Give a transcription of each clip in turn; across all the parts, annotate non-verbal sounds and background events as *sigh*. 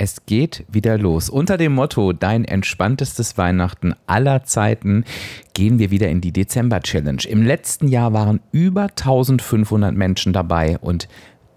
Es geht wieder los. Unter dem Motto Dein entspanntestes Weihnachten aller Zeiten gehen wir wieder in die Dezember-Challenge. Im letzten Jahr waren über 1500 Menschen dabei und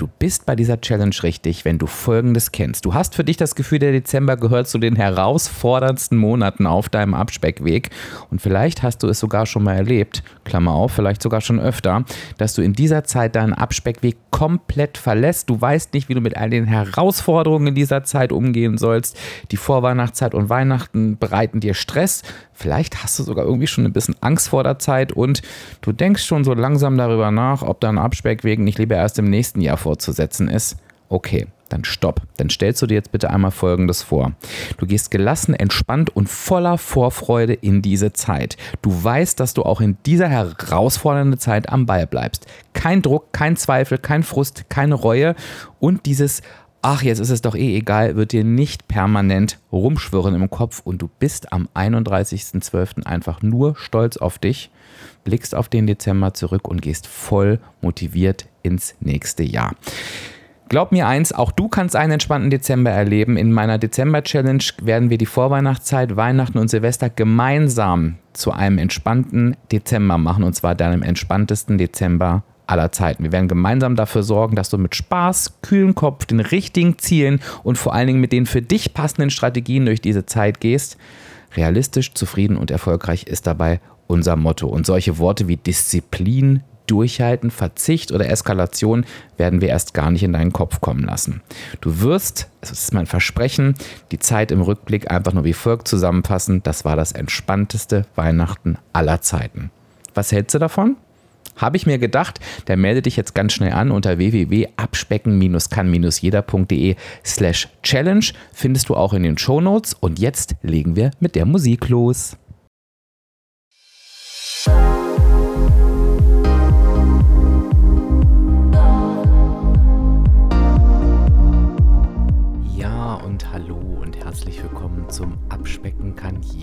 Du bist bei dieser Challenge richtig, wenn du Folgendes kennst. Du hast für dich das Gefühl, der Dezember gehört zu den herausforderndsten Monaten auf deinem Abspeckweg. Und vielleicht hast du es sogar schon mal erlebt, Klammer auf, vielleicht sogar schon öfter, dass du in dieser Zeit deinen Abspeckweg komplett verlässt. Du weißt nicht, wie du mit all den Herausforderungen in dieser Zeit umgehen sollst. Die Vorweihnachtszeit und Weihnachten bereiten dir Stress. Vielleicht hast du sogar irgendwie schon ein bisschen Angst vor der Zeit und du denkst schon so langsam darüber nach, ob dein Abspeckweg nicht lieber erst im nächsten Jahr fortzusetzen ist. Okay, dann stopp. Dann stellst du dir jetzt bitte einmal Folgendes vor. Du gehst gelassen, entspannt und voller Vorfreude in diese Zeit. Du weißt, dass du auch in dieser herausfordernden Zeit am Ball bleibst. Kein Druck, kein Zweifel, kein Frust, keine Reue und dieses ach, jetzt ist es doch eh egal, wird dir nicht permanent rumschwirren im Kopf und du bist am 31.12. einfach nur stolz auf dich, blickst auf den Dezember zurück und gehst voll motiviert ins nächste Jahr. Glaub mir eins, auch du kannst einen entspannten Dezember erleben. In meiner Dezember-Challenge werden wir die Vorweihnachtszeit, Weihnachten und Silvester gemeinsam zu einem entspannten Dezember machen und zwar deinem entspanntesten Dezember aller Zeiten. Wir werden gemeinsam dafür sorgen, dass du mit Spaß, kühlen Kopf, den richtigen Zielen und vor allen Dingen mit den für dich passenden Strategien durch diese Zeit gehst. Realistisch, zufrieden und erfolgreich ist dabei unser Motto. Und solche Worte wie Disziplin, Durchhalten, Verzicht oder Eskalation werden wir erst gar nicht in deinen Kopf kommen lassen. Du wirst, das ist mein Versprechen, die Zeit im Rückblick einfach nur wie folgt zusammenfassen. Das war das entspannteste Weihnachten aller Zeiten. Was hältst du davon? Habe ich mir gedacht, der melde dich jetzt ganz schnell an unter www.abspecken-kann-jeder.de slash challenge. Findest du auch in den Shownotes. Und jetzt legen wir mit der Musik los.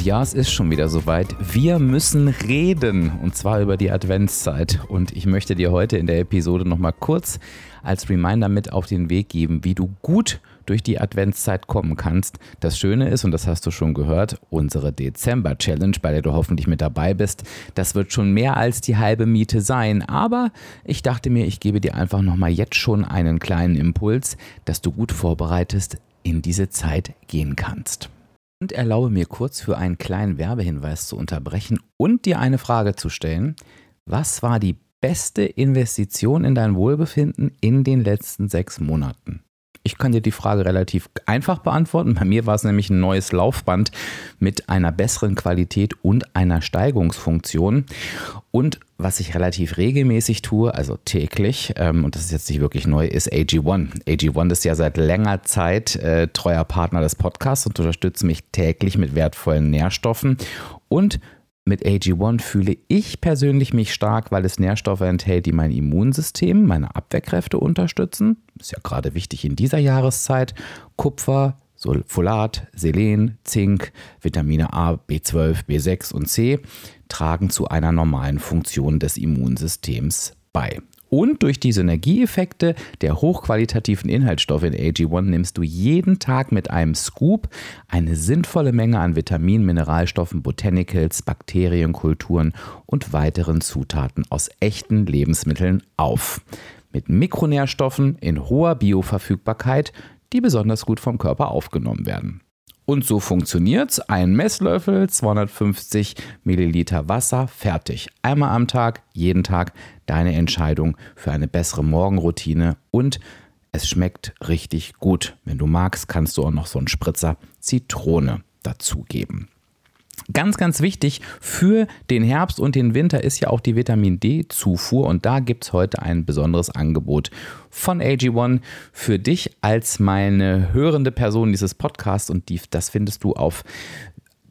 Und ja, es ist schon wieder soweit. Wir müssen reden und zwar über die Adventszeit. Und ich möchte dir heute in der Episode nochmal kurz als Reminder mit auf den Weg geben, wie du gut durch die Adventszeit kommen kannst. Das Schöne ist, und das hast du schon gehört, unsere Dezember-Challenge, bei der du hoffentlich mit dabei bist, das wird schon mehr als die halbe Miete sein. Aber ich dachte mir, ich gebe dir einfach nochmal jetzt schon einen kleinen Impuls, dass du gut vorbereitet in diese Zeit gehen kannst. Und erlaube mir kurz für einen kleinen Werbehinweis zu unterbrechen und dir eine Frage zu stellen. Was war die beste Investition in dein Wohlbefinden in den letzten sechs Monaten? Ich kann dir die Frage relativ einfach beantworten. Bei mir war es nämlich ein neues Laufband mit einer besseren Qualität und einer Steigungsfunktion. Und was ich relativ regelmäßig tue, also täglich, ähm, und das ist jetzt nicht wirklich neu, ist AG1. AG1 ist ja seit längerer Zeit äh, treuer Partner des Podcasts und unterstützt mich täglich mit wertvollen Nährstoffen und mit AG1 fühle ich persönlich mich stark, weil es Nährstoffe enthält, die mein Immunsystem, meine Abwehrkräfte unterstützen. Ist ja gerade wichtig in dieser Jahreszeit. Kupfer, Folat, Selen, Zink, Vitamine A, B12, B6 und C tragen zu einer normalen Funktion des Immunsystems bei. Und durch die Synergieeffekte der hochqualitativen Inhaltsstoffe in AG1 nimmst du jeden Tag mit einem Scoop eine sinnvolle Menge an Vitaminen, Mineralstoffen, Botanicals, Bakterienkulturen und weiteren Zutaten aus echten Lebensmitteln auf. Mit Mikronährstoffen in hoher Bioverfügbarkeit, die besonders gut vom Körper aufgenommen werden. Und so funktioniert's. Ein Messlöffel, 250 Milliliter Wasser, fertig. Einmal am Tag, jeden Tag deine Entscheidung für eine bessere Morgenroutine und es schmeckt richtig gut. Wenn du magst, kannst du auch noch so einen Spritzer Zitrone dazugeben. Ganz, ganz wichtig für den Herbst und den Winter ist ja auch die Vitamin D-Zufuhr. Und da gibt es heute ein besonderes Angebot von AG1 für dich als meine hörende Person dieses Podcasts. Und die, das findest du auf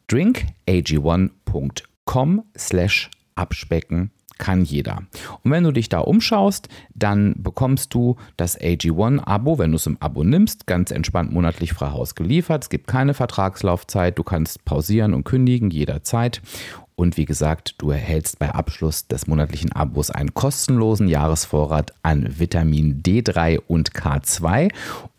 drinkag1.com com slash abspecken kann jeder. Und wenn du dich da umschaust, dann bekommst du das AG1-Abo, wenn du es im Abo nimmst, ganz entspannt monatlich frei Haus geliefert. Es gibt keine Vertragslaufzeit, du kannst pausieren und kündigen jederzeit. Und wie gesagt, du erhältst bei Abschluss des monatlichen Abos einen kostenlosen Jahresvorrat an Vitamin D3 und K2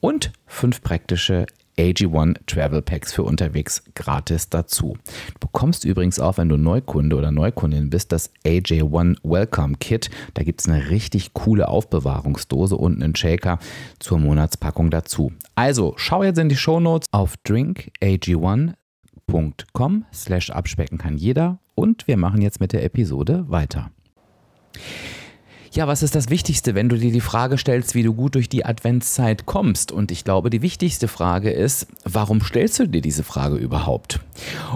und fünf praktische AG1 Travel Packs für unterwegs gratis dazu. Du bekommst übrigens auch, wenn du Neukunde oder Neukundin bist, das AJ1 Welcome Kit. Da gibt es eine richtig coole Aufbewahrungsdose und einen Shaker zur Monatspackung dazu. Also schau jetzt in die Shownotes auf drinkag1.com slash abspecken kann jeder und wir machen jetzt mit der Episode weiter. Ja, was ist das Wichtigste, wenn du dir die Frage stellst, wie du gut durch die Adventszeit kommst? Und ich glaube, die wichtigste Frage ist, warum stellst du dir diese Frage überhaupt?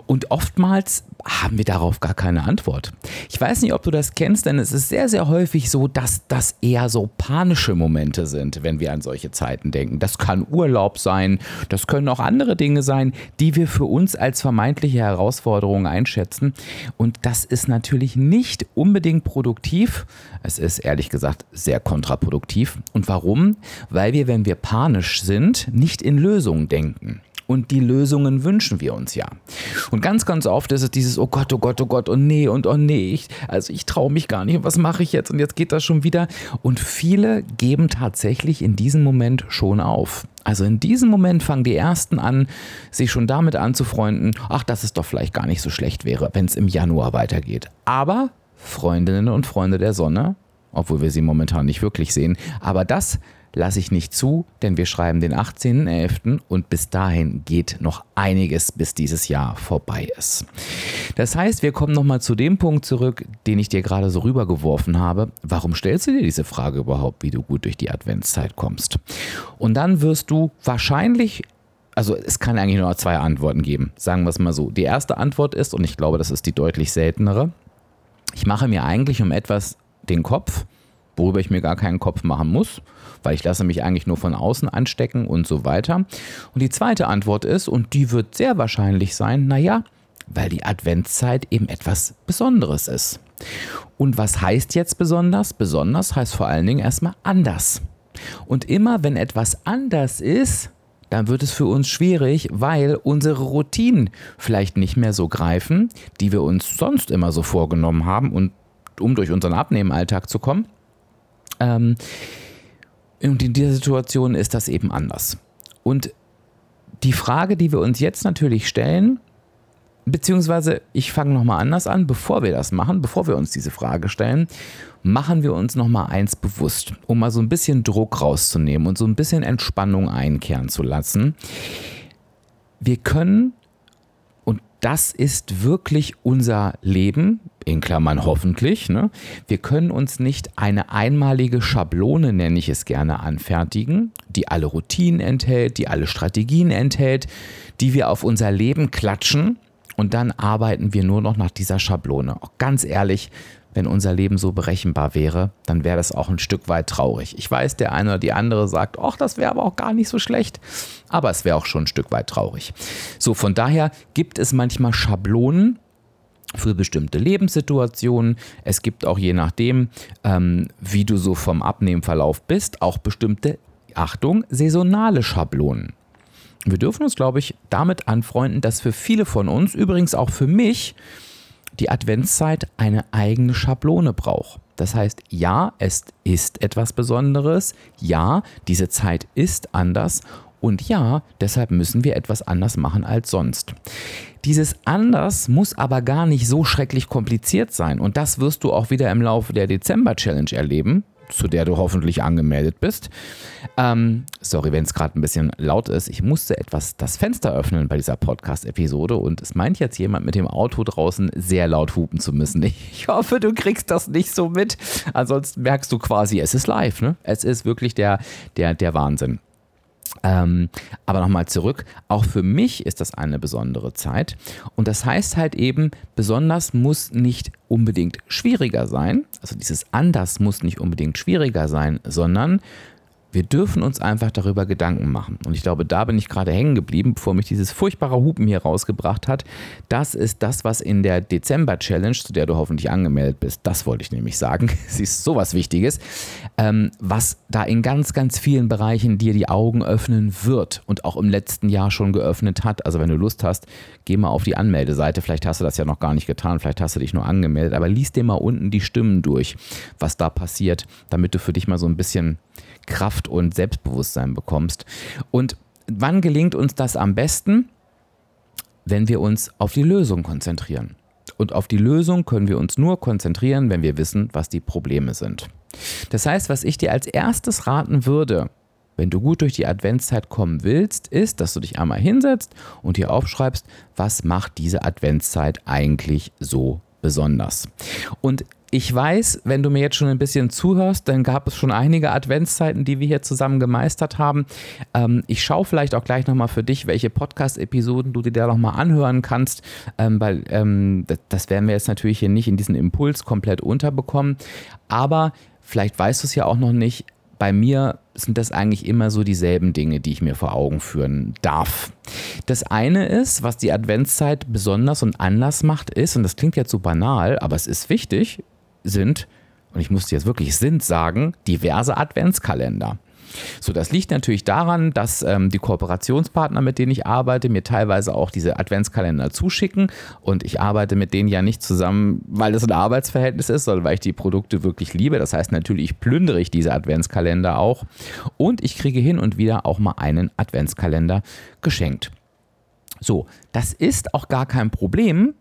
Und oftmals haben wir darauf gar keine Antwort. Ich weiß nicht, ob du das kennst, denn es ist sehr, sehr häufig so, dass das eher so panische Momente sind, wenn wir an solche Zeiten denken. Das kann Urlaub sein, das können auch andere Dinge sein, die wir für uns als vermeintliche Herausforderungen einschätzen. Und das ist natürlich nicht unbedingt produktiv. Es ist ehrlich gesagt sehr kontraproduktiv. Und warum? Weil wir, wenn wir panisch sind, nicht in Lösungen denken. Und die Lösungen wünschen wir uns ja. Und ganz, ganz oft ist es dieses, oh Gott, oh Gott, oh Gott, oh nee, und oh nee, ich, also ich traue mich gar nicht, und was mache ich jetzt? Und jetzt geht das schon wieder. Und viele geben tatsächlich in diesem Moment schon auf. Also in diesem Moment fangen die Ersten an, sich schon damit anzufreunden, ach, dass es doch vielleicht gar nicht so schlecht wäre, wenn es im Januar weitergeht. Aber Freundinnen und Freunde der Sonne, obwohl wir sie momentan nicht wirklich sehen. Aber das lasse ich nicht zu, denn wir schreiben den 18.11. und bis dahin geht noch einiges, bis dieses Jahr vorbei ist. Das heißt, wir kommen nochmal zu dem Punkt zurück, den ich dir gerade so rübergeworfen habe. Warum stellst du dir diese Frage überhaupt, wie du gut durch die Adventszeit kommst? Und dann wirst du wahrscheinlich also es kann eigentlich nur zwei Antworten geben, sagen wir es mal so. Die erste Antwort ist, und ich glaube, das ist die deutlich seltenere, ich mache mir eigentlich um etwas den Kopf, worüber ich mir gar keinen Kopf machen muss, weil ich lasse mich eigentlich nur von außen anstecken und so weiter. Und die zweite Antwort ist, und die wird sehr wahrscheinlich sein, naja, weil die Adventszeit eben etwas Besonderes ist. Und was heißt jetzt besonders? Besonders heißt vor allen Dingen erstmal anders. Und immer wenn etwas anders ist, dann wird es für uns schwierig, weil unsere Routinen vielleicht nicht mehr so greifen, die wir uns sonst immer so vorgenommen haben und um durch unseren Abnehmenalltag zu kommen. Ähm, und in dieser Situation ist das eben anders. Und die Frage, die wir uns jetzt natürlich stellen, beziehungsweise ich fange nochmal anders an, bevor wir das machen, bevor wir uns diese Frage stellen, machen wir uns nochmal eins bewusst, um mal so ein bisschen Druck rauszunehmen und so ein bisschen Entspannung einkehren zu lassen. Wir können das ist wirklich unser Leben, in Klammern hoffentlich. Ne? Wir können uns nicht eine einmalige Schablone, nenne ich es gerne, anfertigen, die alle Routinen enthält, die alle Strategien enthält, die wir auf unser Leben klatschen und dann arbeiten wir nur noch nach dieser Schablone. Auch ganz ehrlich, wenn unser Leben so berechenbar wäre, dann wäre das auch ein Stück weit traurig. Ich weiß, der eine oder die andere sagt, ach, das wäre aber auch gar nicht so schlecht, aber es wäre auch schon ein Stück weit traurig. So, von daher gibt es manchmal Schablonen, für bestimmte Lebenssituationen. Es gibt auch je nachdem, ähm, wie du so vom Abnehmverlauf bist, auch bestimmte, Achtung, saisonale Schablonen. Wir dürfen uns, glaube ich, damit anfreunden, dass für viele von uns, übrigens auch für mich, die Adventszeit eine eigene Schablone braucht. Das heißt, ja, es ist etwas Besonderes, ja, diese Zeit ist anders und ja, deshalb müssen wir etwas anders machen als sonst. Dieses anders muss aber gar nicht so schrecklich kompliziert sein und das wirst du auch wieder im Laufe der Dezember Challenge erleben zu der du hoffentlich angemeldet bist. Ähm, sorry, wenn es gerade ein bisschen laut ist. Ich musste etwas das Fenster öffnen bei dieser Podcast-Episode und es meint jetzt jemand mit dem Auto draußen sehr laut hupen zu müssen. Ich hoffe, du kriegst das nicht so mit. Ansonsten merkst du quasi, es ist live. Ne? Es ist wirklich der, der, der Wahnsinn. Ähm, aber nochmal zurück, auch für mich ist das eine besondere Zeit. Und das heißt halt eben, besonders muss nicht unbedingt schwieriger sein. Also dieses anders muss nicht unbedingt schwieriger sein, sondern Wir dürfen uns einfach darüber Gedanken machen. Und ich glaube, da bin ich gerade hängen geblieben, bevor mich dieses furchtbare Hupen hier rausgebracht hat. Das ist das, was in der Dezember-Challenge, zu der du hoffentlich angemeldet bist, das wollte ich nämlich sagen, *laughs* sie ist sowas Wichtiges, ähm, was da in ganz, ganz vielen Bereichen dir die Augen öffnen wird und auch im letzten Jahr schon geöffnet hat. Also wenn du Lust hast, geh mal auf die Anmeldeseite. Vielleicht hast du das ja noch gar nicht getan, vielleicht hast du dich nur angemeldet, aber lies dir mal unten die Stimmen durch, was da passiert, damit du für dich mal so ein bisschen Kraft und Selbstbewusstsein bekommst. Und wann gelingt uns das am besten? Wenn wir uns auf die Lösung konzentrieren. Und auf die Lösung können wir uns nur konzentrieren, wenn wir wissen, was die Probleme sind. Das heißt, was ich dir als erstes raten würde, wenn du gut durch die Adventszeit kommen willst, ist, dass du dich einmal hinsetzt und dir aufschreibst, was macht diese Adventszeit eigentlich so besonders. Und ich weiß, wenn du mir jetzt schon ein bisschen zuhörst, dann gab es schon einige Adventszeiten, die wir hier zusammen gemeistert haben. Ähm, ich schaue vielleicht auch gleich nochmal für dich, welche Podcast-Episoden du dir da nochmal anhören kannst, ähm, weil ähm, das, werden wir jetzt natürlich hier nicht in diesen Impuls komplett unterbekommen. Aber vielleicht weißt du es ja auch noch nicht, bei mir sind das eigentlich immer so dieselben Dinge, die ich mir vor Augen führen darf. Das eine ist, was die Adventszeit besonders und anders macht, ist, und das klingt jetzt so banal, aber es ist wichtig, sind, und ich muss jetzt wirklich sind sagen, diverse Adventskalender. So, das liegt natürlich daran, dass ähm, die Kooperationspartner, mit denen ich arbeite, mir teilweise auch diese Adventskalender zuschicken und ich arbeite mit denen ja nicht zusammen, weil das ein Arbeitsverhältnis ist, sondern weil ich die Produkte wirklich liebe. Das heißt, natürlich plündere ich diese Adventskalender auch und ich kriege hin und wieder auch mal einen Adventskalender geschenkt. So, das ist auch gar kein Problem,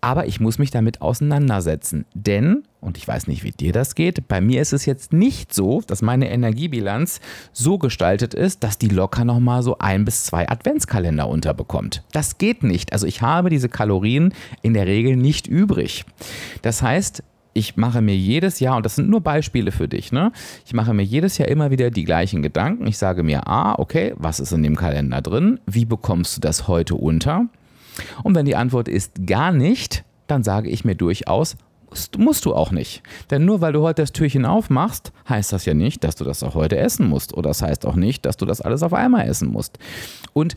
aber ich muss mich damit auseinandersetzen. Denn, und ich weiß nicht, wie dir das geht, bei mir ist es jetzt nicht so, dass meine Energiebilanz so gestaltet ist, dass die locker nochmal so ein bis zwei Adventskalender unterbekommt. Das geht nicht. Also ich habe diese Kalorien in der Regel nicht übrig. Das heißt, ich mache mir jedes Jahr, und das sind nur Beispiele für dich, ne? Ich mache mir jedes Jahr immer wieder die gleichen Gedanken. Ich sage mir, ah, okay, was ist in dem Kalender drin? Wie bekommst du das heute unter? Und wenn die Antwort ist gar nicht, dann sage ich mir durchaus, musst, musst du auch nicht. Denn nur weil du heute das Türchen aufmachst, heißt das ja nicht, dass du das auch heute essen musst. Oder das heißt auch nicht, dass du das alles auf einmal essen musst. Und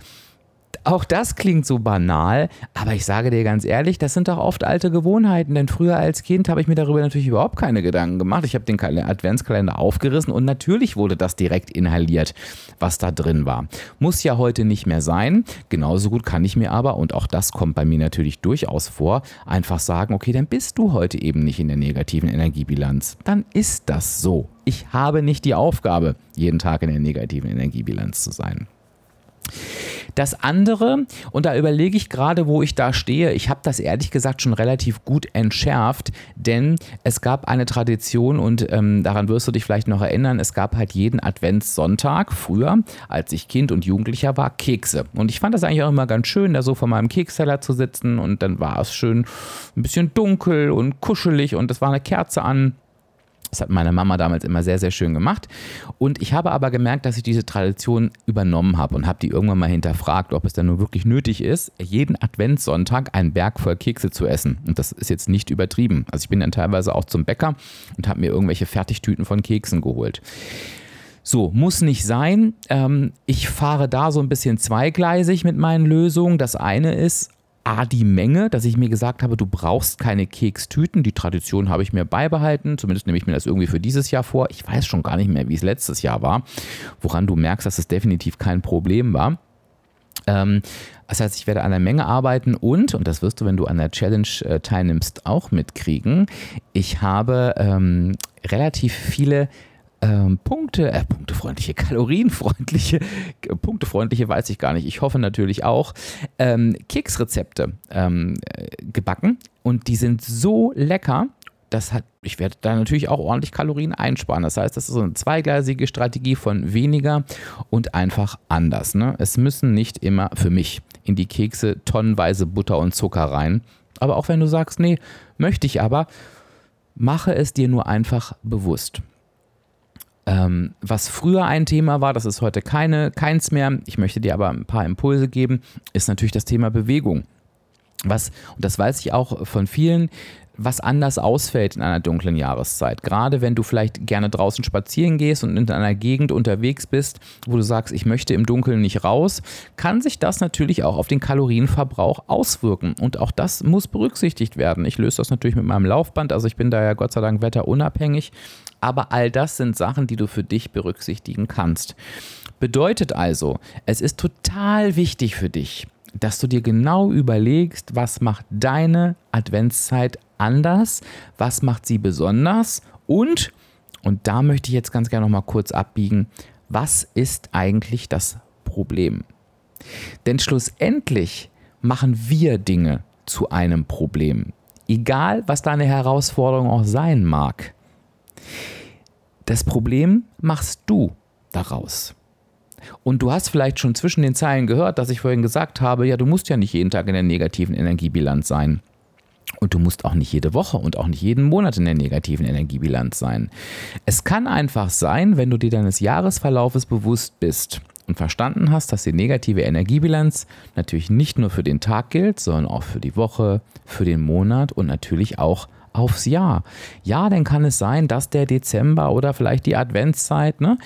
auch das klingt so banal, aber ich sage dir ganz ehrlich, das sind doch oft alte Gewohnheiten, denn früher als Kind habe ich mir darüber natürlich überhaupt keine Gedanken gemacht. Ich habe den Adventskalender aufgerissen und natürlich wurde das direkt inhaliert, was da drin war. Muss ja heute nicht mehr sein. Genauso gut kann ich mir aber, und auch das kommt bei mir natürlich durchaus vor, einfach sagen, okay, dann bist du heute eben nicht in der negativen Energiebilanz. Dann ist das so. Ich habe nicht die Aufgabe, jeden Tag in der negativen Energiebilanz zu sein. Das andere, und da überlege ich gerade, wo ich da stehe, ich habe das ehrlich gesagt schon relativ gut entschärft, denn es gab eine Tradition und ähm, daran wirst du dich vielleicht noch erinnern, es gab halt jeden Adventssonntag früher, als ich Kind und Jugendlicher war, Kekse. Und ich fand das eigentlich auch immer ganz schön, da so vor meinem Keksteller zu sitzen und dann war es schön ein bisschen dunkel und kuschelig und es war eine Kerze an. Das hat meine Mama damals immer sehr, sehr schön gemacht. Und ich habe aber gemerkt, dass ich diese Tradition übernommen habe und habe die irgendwann mal hinterfragt, ob es dann nur wirklich nötig ist, jeden Adventssonntag einen Berg voll Kekse zu essen. Und das ist jetzt nicht übertrieben. Also ich bin dann teilweise auch zum Bäcker und habe mir irgendwelche Fertigtüten von Keksen geholt. So, muss nicht sein. Ähm, ich fahre da so ein bisschen zweigleisig mit meinen Lösungen. Das eine ist, A, die Menge, dass ich mir gesagt habe, du brauchst keine Kekstüten. Die Tradition habe ich mir beibehalten. Zumindest nehme ich mir das irgendwie für dieses Jahr vor. Ich weiß schon gar nicht mehr, wie es letztes Jahr war. Woran du merkst, dass es definitiv kein Problem war. Ähm, das heißt, ich werde an der Menge arbeiten und, und das wirst du, wenn du an der Challenge äh, teilnimmst, auch mitkriegen, ich habe ähm, relativ viele ähm, Punkte, äh, punktefreundliche, *laughs* kalorienfreundliche, äh, punktefreundliche weiß ich gar nicht. Ich hoffe natürlich auch, ähm, Keksrezepte ähm, äh, gebacken und die sind so lecker. Das hat, ich werde da natürlich auch ordentlich Kalorien einsparen. Das heißt, das ist so eine zweigleisige Strategie von weniger und einfach anders. Ne? Es müssen nicht immer für mich in die Kekse tonnenweise Butter und Zucker rein. Aber auch wenn du sagst, nee, möchte ich aber, mache es dir nur einfach bewusst. Ähm, was früher ein Thema war, das ist heute keine, keins mehr. Ich möchte dir aber ein paar Impulse geben, ist natürlich das Thema Bewegung. Was, und das weiß ich auch von vielen, was anders ausfällt in einer dunklen Jahreszeit. Gerade wenn du vielleicht gerne draußen spazieren gehst und in einer Gegend unterwegs bist, wo du sagst, ich möchte im Dunkeln nicht raus, kann sich das natürlich auch auf den Kalorienverbrauch auswirken. Und auch das muss berücksichtigt werden. Ich löse das natürlich mit meinem Laufband, also ich bin da ja Gott sei Dank wetterunabhängig. Aber all das sind Sachen, die du für dich berücksichtigen kannst. Bedeutet also, es ist total wichtig für dich, dass du dir genau überlegst, was macht deine Adventszeit anders, was macht sie besonders und, und da möchte ich jetzt ganz gerne nochmal kurz abbiegen, was ist eigentlich das Problem? Denn schlussendlich machen wir Dinge zu einem Problem, egal was deine Herausforderung auch sein mag. Das Problem machst du daraus. Und du hast vielleicht schon zwischen den Zeilen gehört, dass ich vorhin gesagt habe, ja, du musst ja nicht jeden Tag in der negativen Energiebilanz sein. Und du musst auch nicht jede Woche und auch nicht jeden Monat in der negativen Energiebilanz sein. Es kann einfach sein, wenn du dir deines Jahresverlaufes bewusst bist und verstanden hast, dass die negative Energiebilanz natürlich nicht nur für den Tag gilt, sondern auch für die Woche, für den Monat und natürlich auch aufs Jahr. Ja, dann kann es sein, dass der Dezember oder vielleicht die Adventszeit, ne,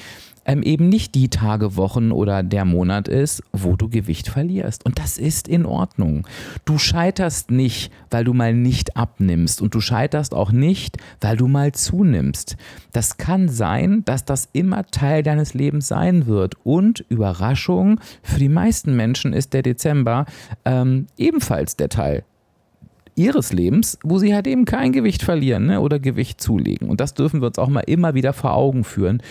ähm, eben nicht die Tage, Wochen oder der Monat ist, wo du Gewicht verlierst. Und das ist in Ordnung. Du scheiterst nicht, weil du mal nicht abnimmst. Und du scheiterst auch nicht, weil du mal zunimmst. Das kann sein, dass das immer Teil deines Lebens sein wird. Und Überraschung, für die meisten Menschen ist der Dezember ähm, ebenfalls der Teil ihres Lebens, wo sie halt eben kein Gewicht verlieren ne, oder Gewicht zulegen. Und das dürfen wir uns auch mal immer wieder vor Augen führen,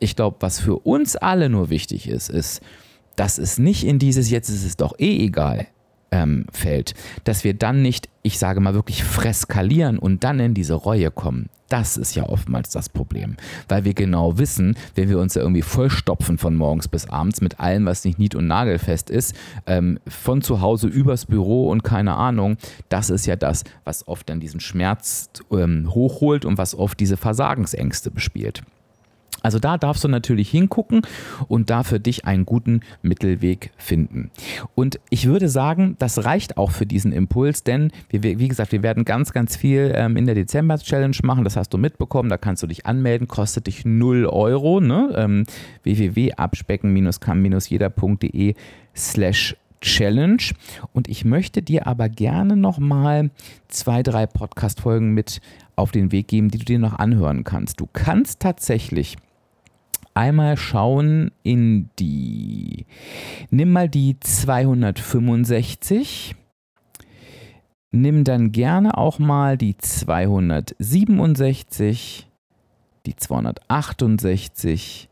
ich glaube, was für uns alle nur wichtig ist, ist, dass es nicht in dieses Jetzt ist es doch eh egal ähm, fällt, dass wir dann nicht, ich sage mal wirklich freskalieren und dann in diese Reue kommen. Das ist ja oftmals das Problem, weil wir genau wissen, wenn wir uns da irgendwie vollstopfen von morgens bis abends mit allem, was nicht nied- und nagelfest ist, ähm, von zu Hause übers Büro und keine Ahnung, das ist ja das, was oft dann diesen Schmerz ähm, hochholt und was oft diese Versagensängste bespielt. Also da darfst du natürlich hingucken und da für dich einen guten Mittelweg finden. Und ich würde sagen, das reicht auch für diesen Impuls, denn wir, wie gesagt, wir werden ganz, ganz viel ähm, in der Dezember-Challenge machen. Das hast du mitbekommen. Da kannst du dich anmelden, kostet dich 0 Euro. Ne? Ähm, www.abspecken-kann-jeder.de slash Challenge. Und ich möchte dir aber gerne nochmal zwei, drei Podcast-Folgen mit auf den Weg geben, die du dir noch anhören kannst. Du kannst tatsächlich einmal schauen in die, nimm mal die 265, nimm dann gerne auch mal die 267, die 268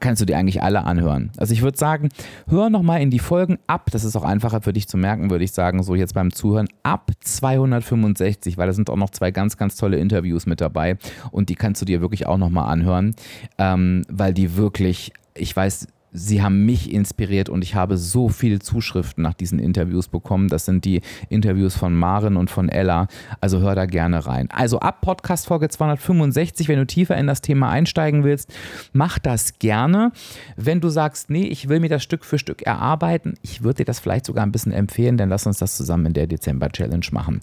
kannst du dir eigentlich alle anhören. Also ich würde sagen, hör nochmal in die Folgen ab. Das ist auch einfacher für dich zu merken, würde ich sagen, so jetzt beim Zuhören ab 265, weil da sind auch noch zwei ganz, ganz tolle Interviews mit dabei und die kannst du dir wirklich auch nochmal anhören, ähm, weil die wirklich, ich weiß, sie haben mich inspiriert und ich habe so viele Zuschriften nach diesen Interviews bekommen. Das sind die Interviews von Maren und von Ella. Also hör da gerne rein. Also ab Podcast Folge 265, wenn du tiefer in das Thema einsteigen willst, mach das gerne. Wenn du sagst, nee, ich will mir das Stück für Stück erarbeiten, ich würde dir das vielleicht sogar ein bisschen empfehlen, dann lass uns das zusammen in der Dezember Challenge machen.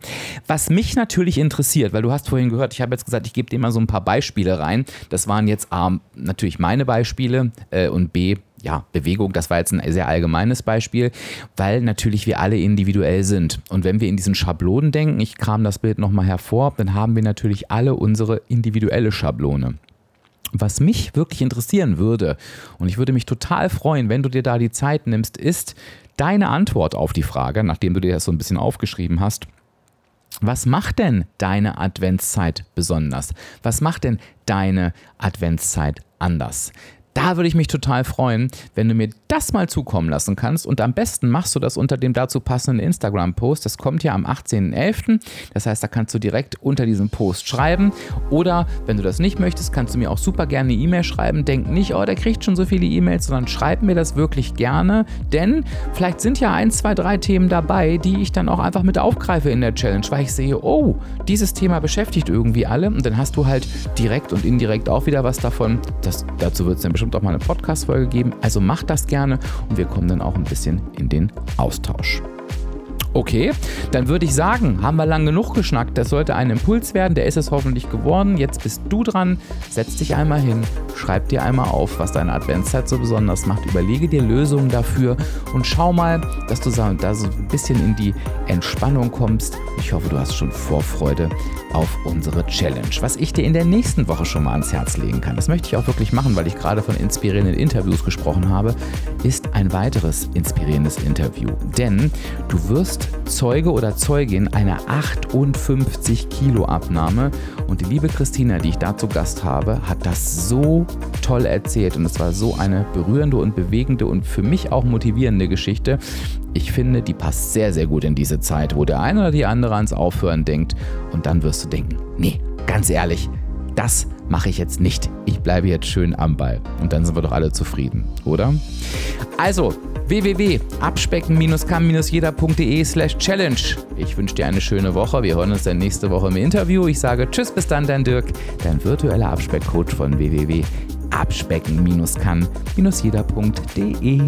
Was mich natürlich interessiert, weil du hast vorhin gehört, ich habe jetzt gesagt, ich gebe dir mal so ein paar Beispiele rein. Das waren jetzt A, natürlich meine Beispiele äh, und B, ja, Bewegung, das war jetzt ein sehr allgemeines Beispiel, weil natürlich wir alle individuell sind. Und wenn wir in diesen Schablonen denken, ich kram das Bild nochmal hervor, dann haben wir natürlich alle unsere individuelle Schablone. Was mich wirklich interessieren würde, und ich würde mich total freuen, wenn du dir da die Zeit nimmst, ist deine Antwort auf die Frage, nachdem du dir das so ein bisschen aufgeschrieben hast. Was macht denn deine Adventszeit besonders? Was macht denn deine Adventszeit anders? Da würde ich mich total freuen, wenn du mir das mal zukommen lassen kannst. Und am besten machst du das unter dem dazu passenden Instagram-Post. Das kommt ja am 18.11. Das heißt, da kannst du direkt unter diesem Post schreiben. Oder wenn du das nicht möchtest, kannst du mir auch super gerne eine E-Mail schreiben. Denk nicht, oh, der kriegt schon so viele E-Mails, sondern schreib mir das wirklich gerne. Denn vielleicht sind ja ein, zwei, drei Themen dabei, die ich dann auch einfach mit aufgreife in der Challenge, weil ich sehe, oh, dieses Thema beschäftigt irgendwie alle. Und dann hast du halt direkt und indirekt auch wieder was davon. Das, dazu wird es dann bestimmt bestimmt auch mal eine Podcast-Folge geben. Also mach das gerne und wir kommen dann auch ein bisschen in den Austausch. Okay, dann würde ich sagen, haben wir lang genug geschnackt. Das sollte ein Impuls werden. Der ist es hoffentlich geworden. Jetzt bist du dran. Setz dich einmal hin, schreib dir einmal auf, was deine Adventszeit so besonders macht. Überlege dir Lösungen dafür und schau mal, dass du da so ein bisschen in die Entspannung kommst. Ich hoffe, du hast schon Vorfreude auf unsere Challenge. Was ich dir in der nächsten Woche schon mal ans Herz legen kann, das möchte ich auch wirklich machen, weil ich gerade von inspirierenden Interviews gesprochen habe, ist ein weiteres inspirierendes Interview. Denn du wirst Zeuge oder Zeugin einer 58 Kilo Abnahme. Und die liebe Christina, die ich da zu Gast habe, hat das so toll erzählt. Und es war so eine berührende und bewegende und für mich auch motivierende Geschichte. Ich finde, die passt sehr, sehr gut in diese Zeit, wo der eine oder die andere ans Aufhören denkt. Und dann wirst du denken, nee, ganz ehrlich, das mache ich jetzt nicht. Ich bleibe jetzt schön am Ball. Und dann sind wir doch alle zufrieden, oder? Also, www.abspecken-kann-jeder.de slash challenge. Ich wünsche dir eine schöne Woche. Wir hören uns dann nächste Woche im Interview. Ich sage Tschüss, bis dann, dein Dirk, dein virtueller Abspeckcoach von www.abspecken-kann-jeder.de.